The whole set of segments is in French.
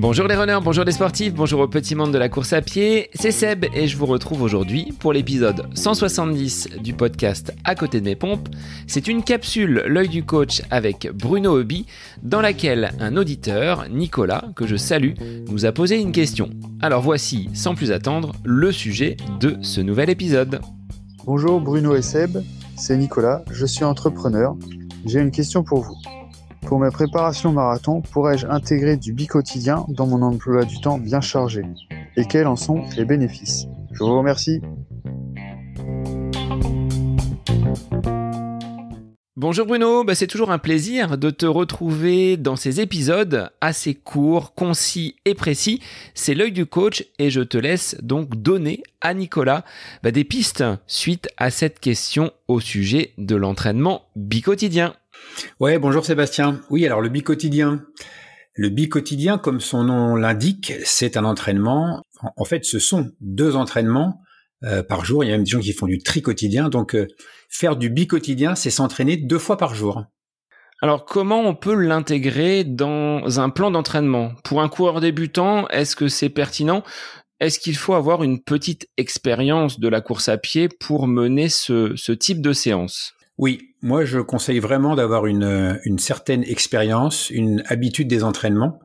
Bonjour les runners, bonjour les sportifs, bonjour au petit monde de la course à pied, c'est Seb et je vous retrouve aujourd'hui pour l'épisode 170 du podcast À côté de mes pompes. C'est une capsule L'œil du coach avec Bruno Hobby dans laquelle un auditeur, Nicolas, que je salue, nous a posé une question. Alors voici, sans plus attendre, le sujet de ce nouvel épisode. Bonjour Bruno et Seb, c'est Nicolas, je suis entrepreneur. J'ai une question pour vous. Pour mes préparations marathon, pourrais-je intégrer du bi-quotidien dans mon emploi du temps bien chargé? Et quels en sont les bénéfices? Je vous remercie. Bonjour Bruno, bah, c'est toujours un plaisir de te retrouver dans ces épisodes assez courts, concis et précis. C'est l'œil du coach et je te laisse donc donner à Nicolas bah, des pistes suite à cette question au sujet de l'entraînement bi-quotidien. Ouais, bonjour Sébastien. Oui, alors le bi-quotidien. Le bi-quotidien, comme son nom l'indique, c'est un entraînement. En fait, ce sont deux entraînements euh, par jour. Il y a même des gens qui font du tri-quotidien. Donc, euh, faire du bi-quotidien, c'est s'entraîner deux fois par jour. Alors, comment on peut l'intégrer dans un plan d'entraînement? Pour un coureur débutant, est-ce que c'est pertinent? Est-ce qu'il faut avoir une petite expérience de la course à pied pour mener ce type de séance? Oui, moi je conseille vraiment d'avoir une, une certaine expérience, une habitude des entraînements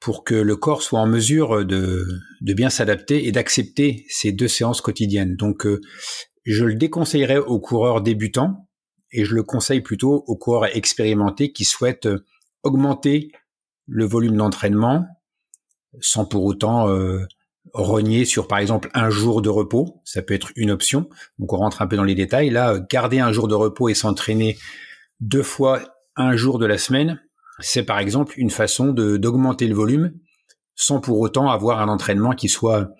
pour que le corps soit en mesure de, de bien s'adapter et d'accepter ces deux séances quotidiennes. Donc euh, je le déconseillerais aux coureurs débutants et je le conseille plutôt aux coureurs expérimentés qui souhaitent augmenter le volume d'entraînement sans pour autant euh, rogner sur par exemple un jour de repos, ça peut être une option. Donc on rentre un peu dans les détails. Là, garder un jour de repos et s'entraîner deux fois un jour de la semaine, c'est par exemple une façon d'augmenter le volume sans pour autant avoir un entraînement qui soit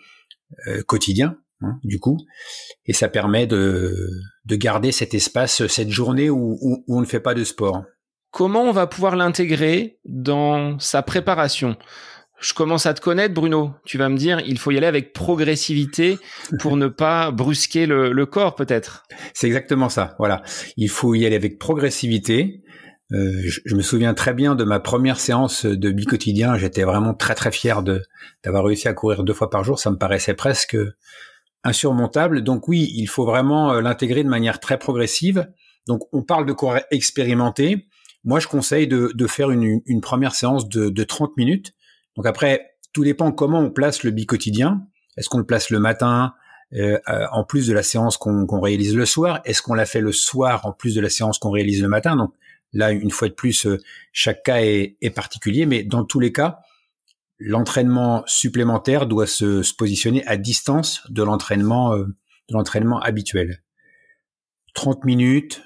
euh, quotidien, hein, du coup. Et ça permet de, de garder cet espace, cette journée où, où on ne fait pas de sport. Comment on va pouvoir l'intégrer dans sa préparation? Je commence à te connaître, Bruno. Tu vas me dire, il faut y aller avec progressivité pour ne pas brusquer le, corps, peut-être. C'est exactement ça. Voilà, il faut y aller avec progressivité. Euh, je, me souviens très bien de ma première séance de bi-quotidien. J'étais vraiment très très fier de d'avoir réussi à courir deux fois par jour. Ça me paraissait presque insurmontable. Donc oui, il faut vraiment euh, l'intégrer de manière très progressive. Donc on parle de courir expérimenté. Moi, je conseille de, de faire une, une, première séance de, de 30 minutes donc après, tout dépend comment on place le bi-quotidien. Est-ce qu'on le place le matin euh, euh, en plus de la séance qu'on réalise le soir? Est-ce qu'on l'a fait le soir en plus de la séance qu'on réalise le matin? Donc là, une fois de plus, euh, chaque cas est, particulier, mais dans tous les cas, l'entraînement supplémentaire doit se, positionner à distance de l'entraînement de l'entraînement habituel. 30 minutes,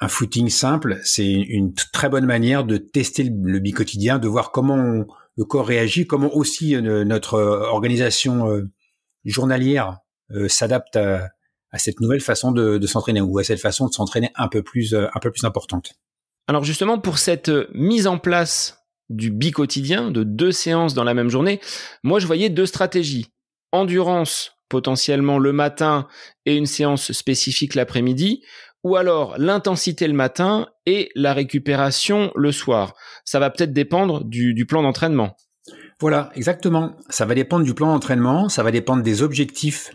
un footing simple, c'est une très bonne manière de tester le, le de voir comment on, le corps réagit, comment aussi euh, notre euh, organisation euh, journalière s'adapte à, cette nouvelle façon de, s'entraîner ou à cette façon de s'entraîner un peu plus un peu plus importante. Alors justement pour cette mise en place du bi-quotidien, de deux séances dans la même journée, moi je voyais deux stratégies. Endurance potentiellement le matin et une séance spécifique l'après-midi, ou alors l'intensité le matin et la récupération le soir. Ça va peut-être dépendre du, plan d'entraînement. Voilà, exactement. Ça va dépendre du plan d'entraînement, ça va dépendre des objectifs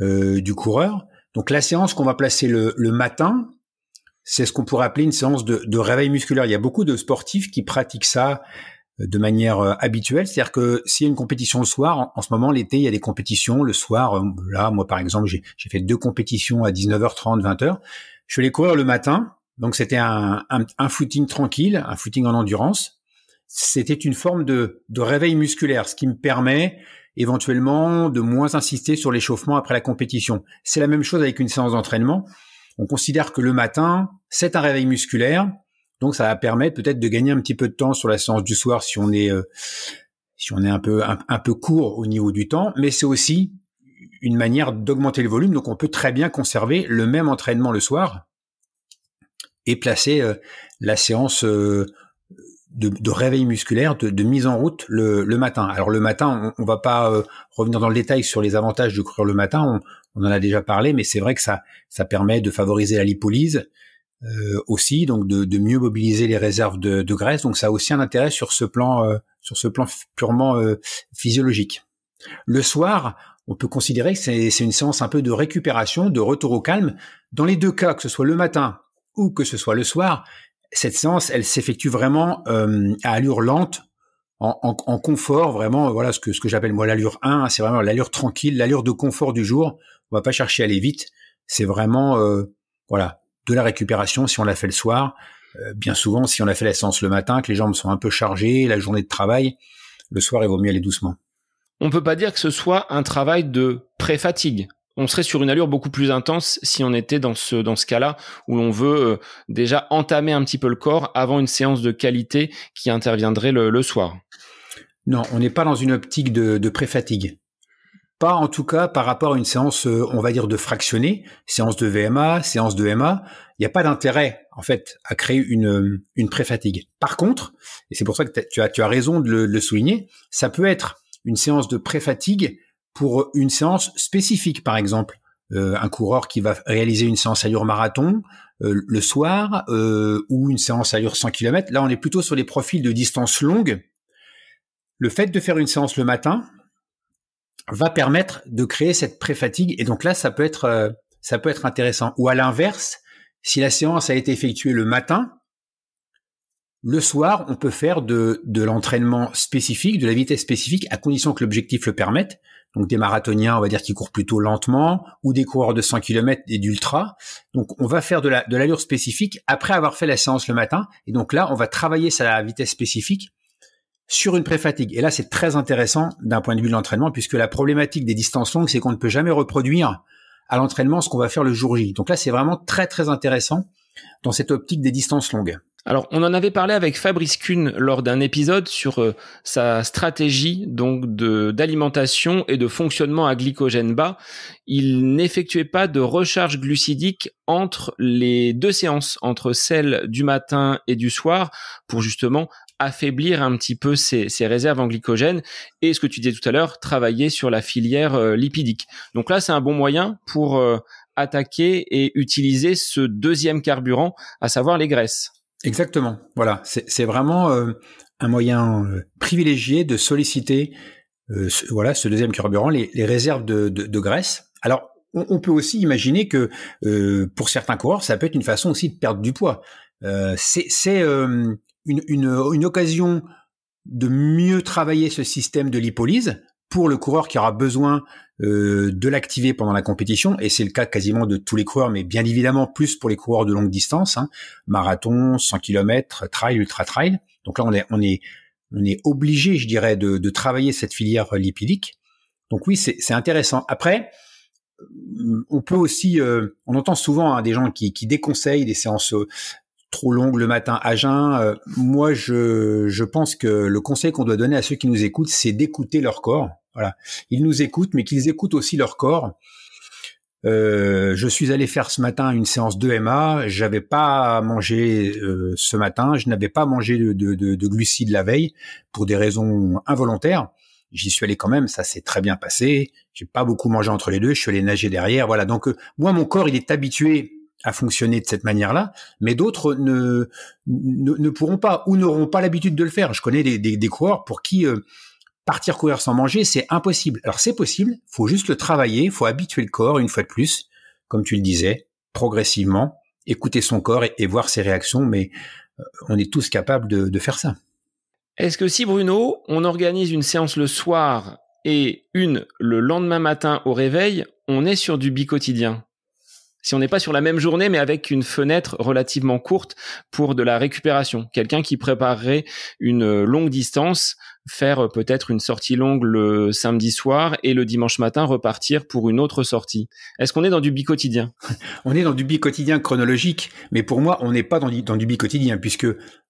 euh, du coureur. Donc la séance qu'on va placer le, matin, c'est ce qu'on pourrait appeler une séance de, réveil musculaire. Il y a beaucoup de sportifs qui pratiquent ça euh, de manière euh, habituelle. C'est-à-dire que s'il y a une compétition le soir, en, ce moment l'été, il y a des compétitions le soir. Là, moi par exemple, j'ai fait deux compétitions à 19h30, 20h. Je suis allé courir le matin, donc c'était un, un, footing tranquille, un footing en endurance. C'était une forme de, de réveil musculaire, ce qui me permet éventuellement de moins insister sur l'échauffement après la compétition. C'est la même chose avec une séance d'entraînement. On considère que le matin, c'est un réveil musculaire, donc ça va permettre peut-être de gagner un petit peu de temps sur la séance du soir si on est euh, si on est un peu un, peu court au niveau du temps, mais c'est aussi une manière d'augmenter le volume. Donc on peut très bien conserver le même entraînement le soir et placer euh, la séance euh, de, réveil musculaire, de, mise en route le, matin. Alors le matin, on, va pas euh, revenir dans le détail sur les avantages de courir le matin. On, en a déjà parlé, mais c'est vrai que ça, permet de favoriser la lipolyse, aussi, donc de, mieux mobiliser les réserves de, graisse. Donc ça a aussi un intérêt sur ce plan, sur ce plan purement physiologique. Le soir, on peut considérer que c'est une séance un peu de récupération, de retour au calme. Dans les deux cas, que ce soit le matin ou que ce soit le soir, cette séance, elle s'effectue vraiment à allure lente, en, confort, vraiment, voilà ce que, j'appelle moi l'allure 1, c'est vraiment l'allure tranquille, l'allure de confort du jour. On va pas chercher à aller vite. C'est vraiment, voilà, de la récupération si on l'a fait le soir. Euh, bien souvent, si on a fait la séance le matin, que les jambes sont un peu chargées, la journée de travail, le soir, il vaut mieux aller doucement. On peut pas dire que ce soit un travail de pré-fatigue. On serait sur une allure beaucoup plus intense si on était dans ce dans ce cas-là où l'on veut euh, déjà entamer un petit peu le corps avant une séance de qualité qui interviendrait le, soir. Non, on n'est pas dans une optique de, de pré-fatigue. Pas en tout cas par rapport à une séance, euh, on va dire, de fractionné, séance de VMA, séance de MA. Il n'y a pas d'intérêt, en fait, à créer une, une pré-fatigue. Par contre, et c'est pour ça que tu as, tu as raison de le, souligner, ça peut être une séance de pré-fatigue pour une séance spécifique, par exemple. Euh, un coureur qui va réaliser une séance allure marathon euh, le soir ou une séance allure 100 km. Là, on est plutôt sur les profils de distance longue. Le fait de faire une séance le matin, va permettre de créer cette pré-fatigue. Et donc là, ça peut être, euh, ça peut être intéressant. Ou à l'inverse, si la séance a été effectuée le matin, le soir, on peut faire de, l'entraînement spécifique, de la vitesse spécifique, à condition que l'objectif le permette. Donc des marathoniens, on va dire, qui courent plutôt lentement, ou des coureurs de 100 km et d'ultra. Donc on va faire de l'allure spécifique après avoir fait la séance le matin. Et donc là, on va travailler sa vitesse spécifique sur une pré-fatigue. Et là, c'est très intéressant d'un point de vue de l'entraînement, puisque la problématique des distances longues, c'est qu'on ne peut jamais reproduire à l'entraînement ce qu'on va faire le jour J. Donc là, c'est vraiment très très intéressant dans cette optique des distances longues. Alors, on en avait parlé avec Fabrice Kuhn lors d'un épisode sur euh, sa stratégie donc d'alimentation et de fonctionnement à glycogène bas. Il n'effectuait pas de recharge glucidique entre les deux séances, entre celle du matin et du soir, pour justement affaiblir un petit peu ces, réserves en glycogène et ce que tu disais tout à l'heure, travailler sur la filière euh, lipidique. Donc là, c'est un bon moyen pour euh, attaquer et utiliser ce deuxième carburant, à savoir les graisses. Exactement. Voilà, c'est vraiment euh, un moyen privilégié de solliciter ce, voilà ce deuxième carburant, les, réserves de, de, graisse. Alors, on, peut aussi imaginer que pour certains coureurs, ça peut être une façon aussi de perdre du poids. c'est une, une, occasion de mieux travailler ce système de lipolyse pour le coureur qui aura besoin euh, de l'activer pendant la compétition, et c'est le cas quasiment de tous les coureurs, mais bien évidemment plus pour les coureurs de longue distance, hein, marathon, 100 km, trail, ultra trail. Donc là, on est, on est, on est obligé, je dirais, de, de travailler cette filière lipidique. Donc oui, c'est intéressant. Après, on peut aussi, euh, on entend souvent hein, des gens qui, qui déconseillent des séances trop longue le matin à jeun. Euh, moi, je, je pense que le conseil qu'on doit donner à ceux qui nous écoutent, c'est d'écouter leur corps. Voilà, ils nous écoutent, mais qu'ils écoutent aussi leur corps. Euh, je suis allé faire ce matin une séance de MA. J'avais pas mangé euh, ce matin. Je n'avais pas mangé de, de, de, glucides la veille pour des raisons involontaires. J'y suis allé quand même. Ça s'est très bien passé. J'ai pas beaucoup mangé entre les deux. Je suis allé nager derrière. Voilà. Donc moi, mon corps, il est habitué à fonctionner de cette manière-là, mais d'autres ne, ne, pourront pas ou n'auront pas l'habitude de le faire. Je connais des, des, coureurs pour qui euh, partir courir sans manger, c'est impossible. Alors c'est possible, faut juste le travailler, faut habituer le corps une fois de plus, comme tu le disais, progressivement, écouter son corps et, voir ses réactions, mais euh, on est tous capables de, faire ça. Est-ce que si Bruno, on organise une séance le soir et une le lendemain matin au réveil, on est sur du bi-quotidien si on n'est pas sur la même journée, mais avec une fenêtre relativement courte pour de la récupération. Quelqu'un qui préparerait une longue distance, faire peut-être une sortie longue le samedi soir et le dimanche matin repartir pour une autre sortie. Est-ce qu'on est dans du bi-quotidien? On est dans du bi-quotidien chronologique, mais pour moi, on n'est pas dans du, dans du bi-quotidien puisque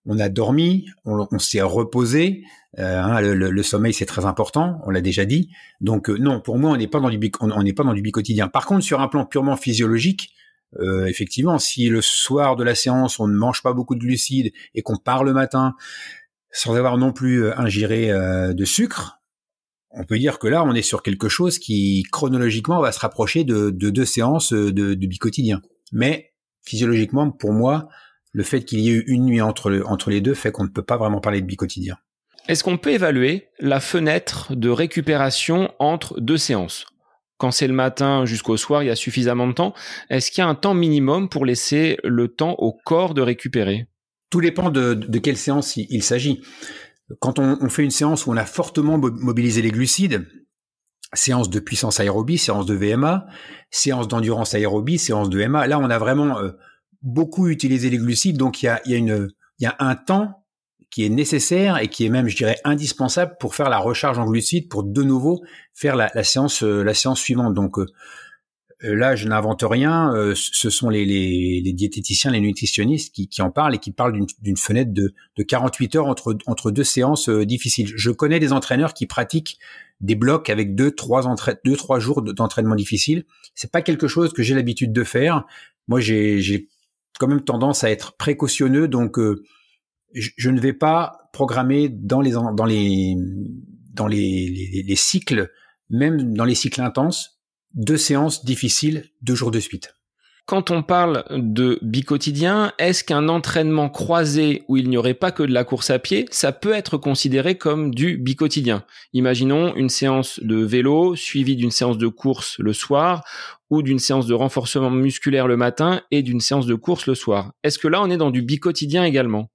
on a dormi, on, s'est reposé. Euh, hein, le, sommeil c'est très important, on l'a déjà dit. Donc euh, non, pour moi on n'est pas dans du on n'est pas dans du bi-quotidien. Par contre, sur un plan purement physiologique, euh, effectivement, si le soir de la séance on ne mange pas beaucoup de glucides et qu'on part le matin sans avoir non plus ingéré de sucre, on peut dire que là on est sur quelque chose qui chronologiquement va se rapprocher de, deux séances de, de bi-quotidien. Mais physiologiquement, pour moi, le fait qu'il y ait eu une nuit entre, entre les deux fait qu'on ne peut pas vraiment parler de bicotidien. Est-ce qu'on peut évaluer la fenêtre de récupération entre deux séances? Quand c'est le matin jusqu'au soir, il y a suffisamment de temps. Est-ce qu'il y a un temps minimum pour laisser le temps au corps de récupérer? Tout dépend de, quelle séance il, s'agit. Quand on, fait une séance où on a fortement mobilisé les glucides, séance de puissance aérobie, séance de VMA, séance d'endurance aérobie, séance de MA, là on a vraiment euh, beaucoup utilisé les glucides, donc il y a, y, a une, y a un temps qui est nécessaire et qui est même, je dirais, indispensable pour faire la recharge en glucides, pour de nouveau faire la, la séance, euh, la séance suivante. Donc euh, euh, là, je n'invente rien. ce sont les, les, les, diététiciens, les nutritionnistes qui, qui, en parlent et qui parlent d'une fenêtre de, de 48 heures entre, entre deux séances difficiles. Je connais des entraîneurs qui pratiquent des blocs avec deux, trois, deux, trois jours d'entraînement difficile. C'est pas quelque chose que j'ai l'habitude de faire. Moi, j'ai quand même tendance à être précautionneux, donc je, ne vais pas programmer dans les dans les dans les, les, cycles, même dans les cycles intenses, deux séances difficiles, deux jours de suite. Quand on parle de bicotidien, est-ce qu'un entraînement croisé où il n'y aurait pas que de la course à pied, ça peut être considéré comme du bicotidien? Imaginons une séance de vélo suivie d'une séance de course le soir ou d'une séance de renforcement musculaire le matin et d'une séance de course le soir. Est-ce que là on est dans du bicotidien également?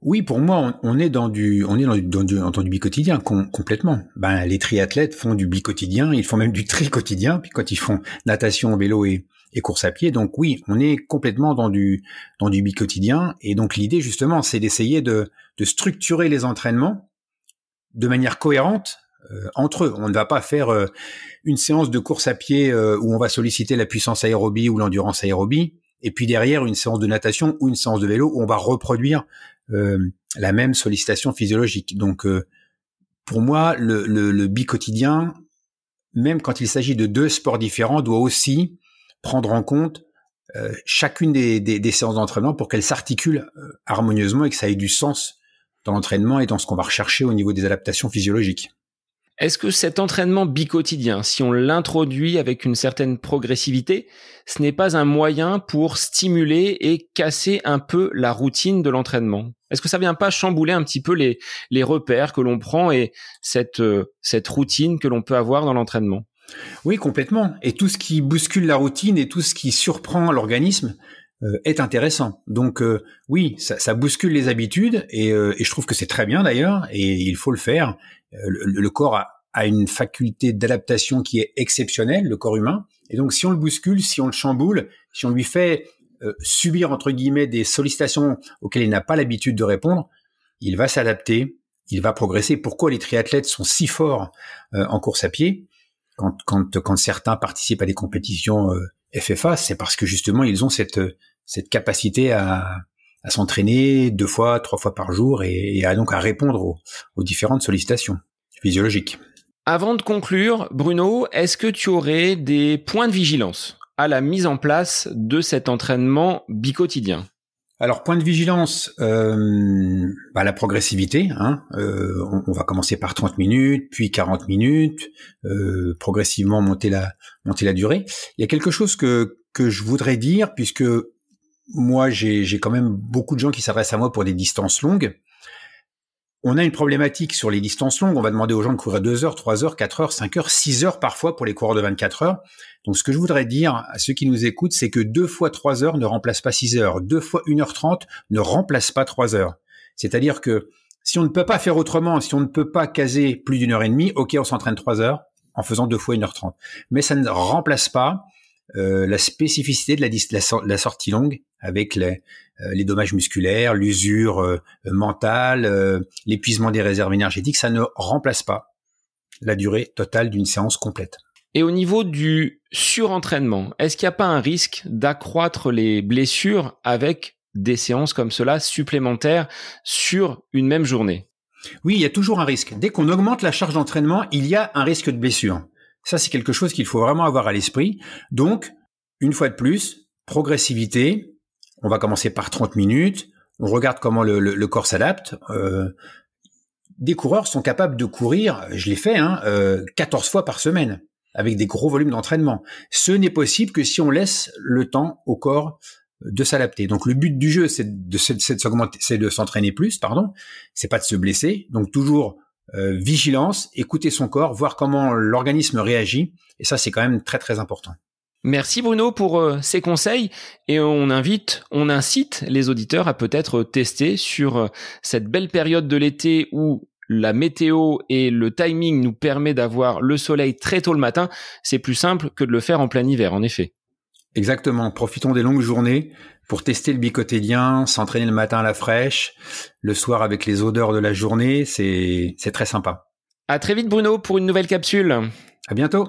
Oui, pour moi, on, est dans du, on est dans du, dans du, bicotidien complètement. Ben, les triathlètes font du bicotidien, ils font même du tri quotidien, puis quand ils font natation, vélo et, et course à pied. Donc oui, on est complètement dans du, dans du bicotidien. Et donc l'idée justement, c'est d'essayer de, de structurer les entraînements de manière cohérente euh, entre eux. On ne va pas faire euh, une séance de course à pied euh, où on va solliciter la puissance aérobie ou l'endurance aérobie, et puis derrière une séance de natation ou une séance de vélo où on va reproduire la même sollicitation physiologique. Donc, euh, pour moi, le, le, le bicotidien, même quand il s'agit de deux sports différents, doit aussi prendre en compte euh, chacune des, des, des séances d'entraînement pour qu'elles s'articulent harmonieusement et que ça ait du sens dans l'entraînement et dans ce qu'on va rechercher au niveau des adaptations physiologiques. Est-ce que cet entraînement bicotidien, si on l'introduit avec une certaine progressivité, ce n'est pas un moyen pour stimuler et casser un peu la routine de l'entraînement? Est-ce que ça vient pas chambouler un petit peu les, repères que l'on prend et cette, euh, cette routine que l'on peut avoir dans l'entraînement? Oui, complètement. Et tout ce qui bouscule la routine et tout ce qui surprend l'organisme, euh, est intéressant. Donc euh, oui, ça, bouscule les habitudes et je trouve que c'est très bien d'ailleurs et il faut le faire. Euh, le, corps a, une faculté d'adaptation qui est exceptionnelle, le corps humain. Et donc, si on le bouscule, si on le chamboule, si on lui fait euh, subir entre guillemets des sollicitations auxquelles il n'a pas l'habitude de répondre, il va s'adapter, il va progresser. Pourquoi les triathlètes sont si forts euh, en course à pied? Quand, quand, quand, certains participent à des compétitions FFA, c'est parce que justement ils ont cette, cette capacité à, à s'entraîner deux fois, trois fois par jour et, à donc à répondre aux, différentes sollicitations physiologiques. Avant de conclure, Bruno, est-ce que tu aurais des points de vigilance à la mise en place de cet entraînement bicotidien? Alors point de vigilance, euh, bah, la progressivité. Hein, euh, on, va commencer par 30 minutes, puis 40 minutes, euh, progressivement monter la monter la durée. Il y a quelque chose que que je voudrais dire puisque moi, j'ai quand même beaucoup de gens qui s'adressent à moi pour des distances longues. On a une problématique sur les distances longues. On va demander aux gens de courir 2 heures, 3 heures, 4 heures, 5 heures, 6 heures parfois pour les coureurs de 24 heures. Donc, ce que je voudrais dire à ceux qui nous écoutent, c'est que 2 fois 3 heures ne remplace pas 6 heures. 2 fois 1 heure 30 ne remplace pas 3 heures. C'est-à-dire que si on ne peut pas faire autrement, si on ne peut pas caser plus d'une heure et demie, ok, on s'entraîne 3 heures en faisant 2 fois 1 heure 30. Mais ça ne remplace pas euh, la spécificité de la, sortie longue avec les, euh, les dommages musculaires, l'usure euh, mentale, l'épuisement des réserves énergétiques, ça ne remplace pas la durée totale d'une séance complète. Et au niveau du surentraînement, est-ce qu'il n'y a pas un risque d'accroître les blessures avec des séances comme cela supplémentaires sur une même journée? Oui, il y a toujours un risque. Dès qu'on augmente la charge d'entraînement, il y a un risque de blessure. Ça, c'est quelque chose qu'il faut vraiment avoir à l'esprit. Donc, une fois de plus, progressivité. On va commencer par 30 minutes. On regarde comment le, corps s'adapte. Euh, des coureurs sont capables de courir, je l'ai fait, hein, 14 euh, fois par semaine, avec des gros volumes d'entraînement. Ce n'est possible que si on laisse le temps au corps de s'adapter. Donc le but du jeu, c'est de, c'est de s'entraîner plus, pardon. C'est pas de se blesser. Donc toujours euh, vigilance, écouter son corps, voir comment l'organisme réagit. Et ça, c'est quand même très très important. Merci Bruno pour euh, ces conseils et on invite, on incite les auditeurs à peut-être tester sur euh, cette belle période de l'été où la météo et le timing nous permet d'avoir le soleil très tôt le matin. C'est plus simple que de le faire en plein hiver, en effet. Exactement. Profitons des longues journées pour tester le bicotidien, s'entraîner le matin à la fraîche, le soir avec les odeurs de la journée. C'est, c'est très sympa. À très vite, Bruno, pour une nouvelle capsule. À bientôt.